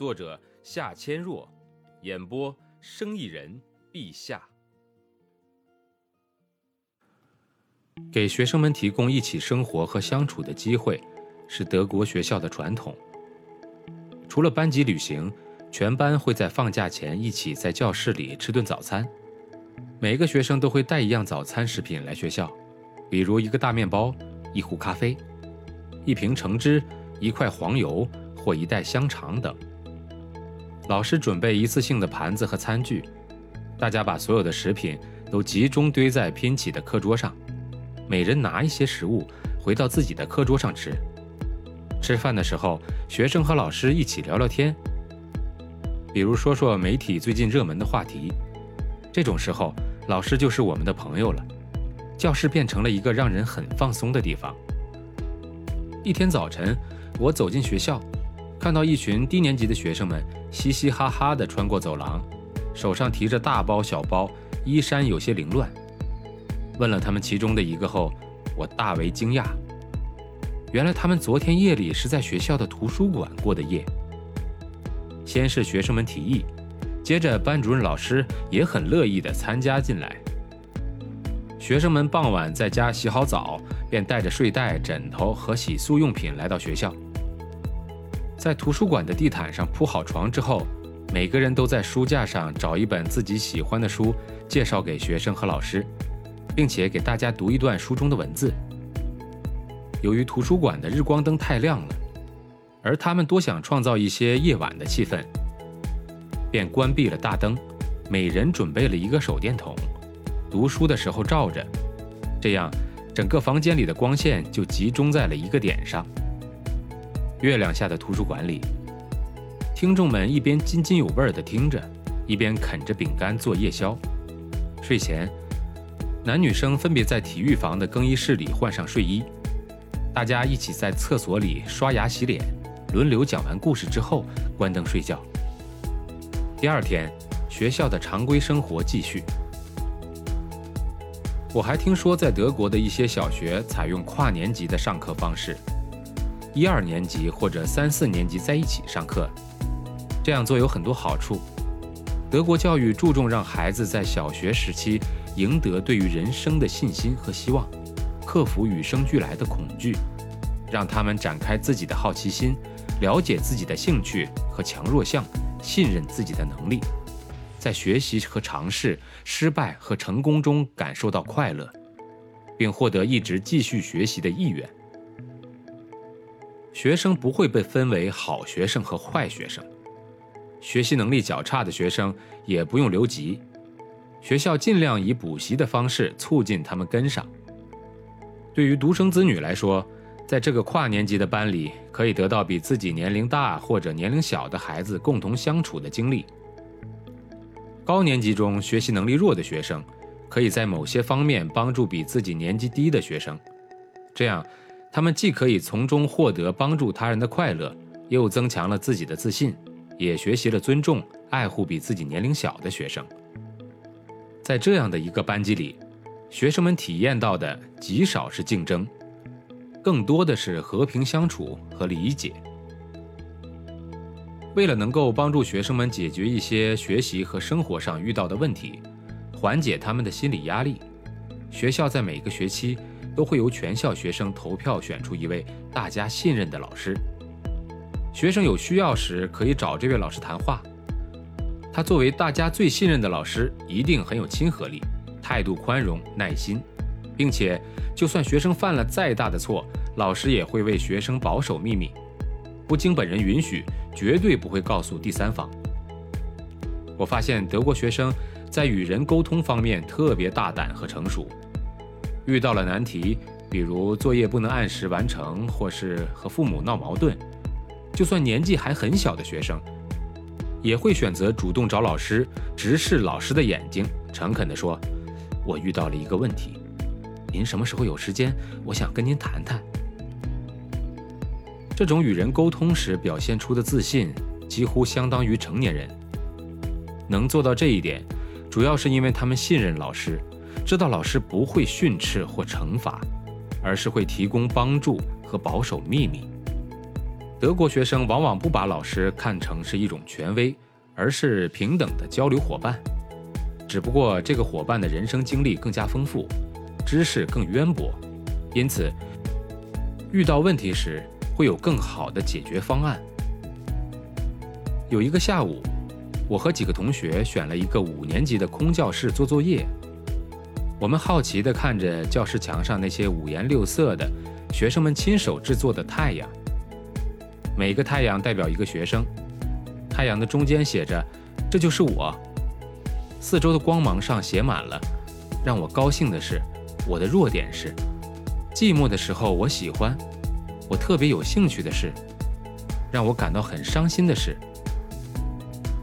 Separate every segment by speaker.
Speaker 1: 作者夏千若，演播生意人陛下。给学生们提供一起生活和相处的机会，是德国学校的传统。除了班级旅行，全班会在放假前一起在教室里吃顿早餐。每个学生都会带一样早餐食品来学校，比如一个大面包、一壶咖啡、一瓶橙汁、一块黄油或一袋香肠等。老师准备一次性的盘子和餐具，大家把所有的食品都集中堆在拼起的课桌上，每人拿一些食物回到自己的课桌上吃。吃饭的时候，学生和老师一起聊聊天，比如说说媒体最近热门的话题。这种时候，老师就是我们的朋友了。教室变成了一个让人很放松的地方。一天早晨，我走进学校。看到一群低年级的学生们嘻嘻哈哈地穿过走廊，手上提着大包小包，衣衫有些凌乱。问了他们其中的一个后，我大为惊讶。原来他们昨天夜里是在学校的图书馆过的夜。先是学生们提议，接着班主任老师也很乐意地参加进来。学生们傍晚在家洗好澡，便带着睡袋、枕头和洗漱用品来到学校。在图书馆的地毯上铺好床之后，每个人都在书架上找一本自己喜欢的书，介绍给学生和老师，并且给大家读一段书中的文字。由于图书馆的日光灯太亮了，而他们多想创造一些夜晚的气氛，便关闭了大灯，每人准备了一个手电筒，读书的时候照着，这样整个房间里的光线就集中在了一个点上。月亮下的图书馆里，听众们一边津津有味儿地听着，一边啃着饼干做夜宵。睡前，男女生分别在体育房的更衣室里换上睡衣，大家一起在厕所里刷牙洗脸，轮流讲完故事之后关灯睡觉。第二天，学校的常规生活继续。我还听说，在德国的一些小学采用跨年级的上课方式。一二年级或者三四年级在一起上课，这样做有很多好处。德国教育注重让孩子在小学时期赢得对于人生的信心和希望，克服与生俱来的恐惧，让他们展开自己的好奇心，了解自己的兴趣和强弱项，信任自己的能力，在学习和尝试、失败和成功中感受到快乐，并获得一直继续学习的意愿。学生不会被分为好学生和坏学生，学习能力较差的学生也不用留级，学校尽量以补习的方式促进他们跟上。对于独生子女来说，在这个跨年级的班里，可以得到比自己年龄大或者年龄小的孩子共同相处的经历。高年级中学习能力弱的学生，可以在某些方面帮助比自己年纪低的学生，这样。他们既可以从中获得帮助他人的快乐，又增强了自己的自信，也学习了尊重、爱护比自己年龄小的学生。在这样的一个班级里，学生们体验到的极少是竞争，更多的是和平相处和理解。为了能够帮助学生们解决一些学习和生活上遇到的问题，缓解他们的心理压力，学校在每个学期。都会由全校学生投票选出一位大家信任的老师。学生有需要时可以找这位老师谈话。他作为大家最信任的老师，一定很有亲和力，态度宽容、耐心，并且就算学生犯了再大的错，老师也会为学生保守秘密，不经本人允许，绝对不会告诉第三方。我发现德国学生在与人沟通方面特别大胆和成熟。遇到了难题，比如作业不能按时完成，或是和父母闹矛盾，就算年纪还很小的学生，也会选择主动找老师，直视老师的眼睛，诚恳地说：“我遇到了一个问题，您什么时候有时间？我想跟您谈谈。”这种与人沟通时表现出的自信，几乎相当于成年人。能做到这一点，主要是因为他们信任老师，知道老师不会训斥或惩罚，而是会提供帮助和保守秘密。德国学生往往不把老师看成是一种权威，而是平等的交流伙伴。只不过这个伙伴的人生经历更加丰富，知识更渊博，因此遇到问题时会有更好的解决方案。有一个下午，我和几个同学选了一个五年级的空教室做作业。我们好奇地看着教室墙上那些五颜六色的学生们亲手制作的太阳。每个太阳代表一个学生，太阳的中间写着“这就是我”。四周的光芒上写满了“让我高兴的是”，“我的弱点是”，“寂寞的时候我喜欢”，“我特别有兴趣的是”，“让我感到很伤心的是”，“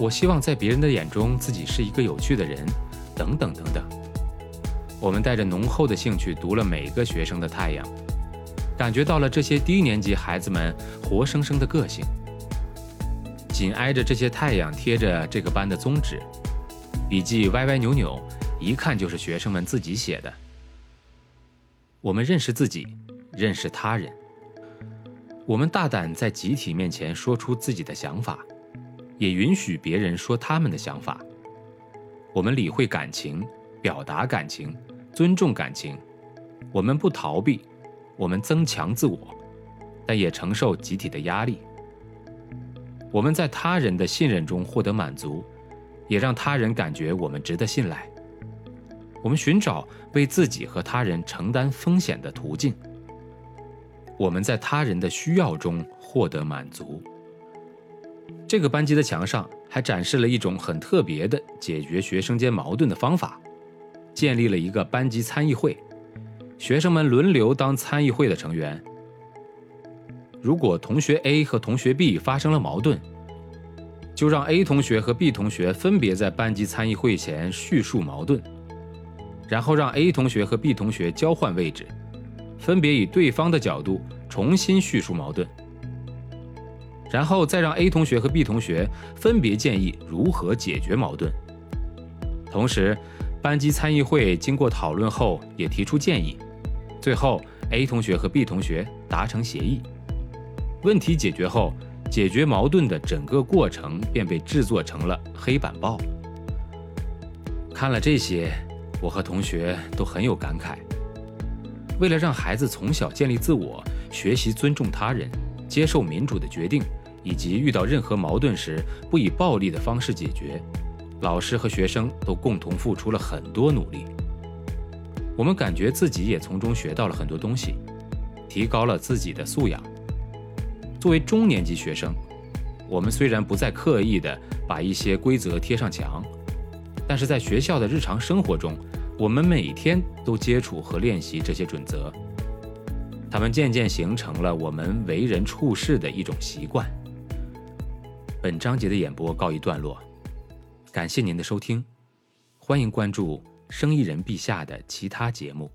Speaker 1: 我希望在别人的眼中自己是一个有趣的人”，等等等等。我们带着浓厚的兴趣读了每个学生的太阳。感觉到了这些低年级孩子们活生生的个性。紧挨着这些太阳贴着这个班的宗旨，笔记歪歪扭扭，一看就是学生们自己写的。我们认识自己，认识他人。我们大胆在集体面前说出自己的想法，也允许别人说他们的想法。我们理会感情，表达感情，尊重感情。我们不逃避。我们增强自我，但也承受集体的压力。我们在他人的信任中获得满足，也让他人感觉我们值得信赖。我们寻找为自己和他人承担风险的途径。我们在他人的需要中获得满足。这个班级的墙上还展示了一种很特别的解决学生间矛盾的方法，建立了一个班级参议会。学生们轮流当参议会的成员。如果同学 A 和同学 B 发生了矛盾，就让 A 同学和 B 同学分别在班级参议会前叙述矛盾，然后让 A 同学和 B 同学交换位置，分别以对方的角度重新叙述矛盾，然后再让 A 同学和 B 同学分别建议如何解决矛盾。同时，班级参议会经过讨论后也提出建议。最后，A 同学和 B 同学达成协议，问题解决后，解决矛盾的整个过程便被制作成了黑板报。看了这些，我和同学都很有感慨。为了让孩子从小建立自我，学习尊重他人，接受民主的决定，以及遇到任何矛盾时不以暴力的方式解决，老师和学生都共同付出了很多努力。我们感觉自己也从中学到了很多东西，提高了自己的素养。作为中年级学生，我们虽然不再刻意的把一些规则贴上墙，但是在学校的日常生活中，我们每天都接触和练习这些准则，他们渐渐形成了我们为人处事的一种习惯。本章节的演播告一段落，感谢您的收听，欢迎关注。生意人陛下的其他节目。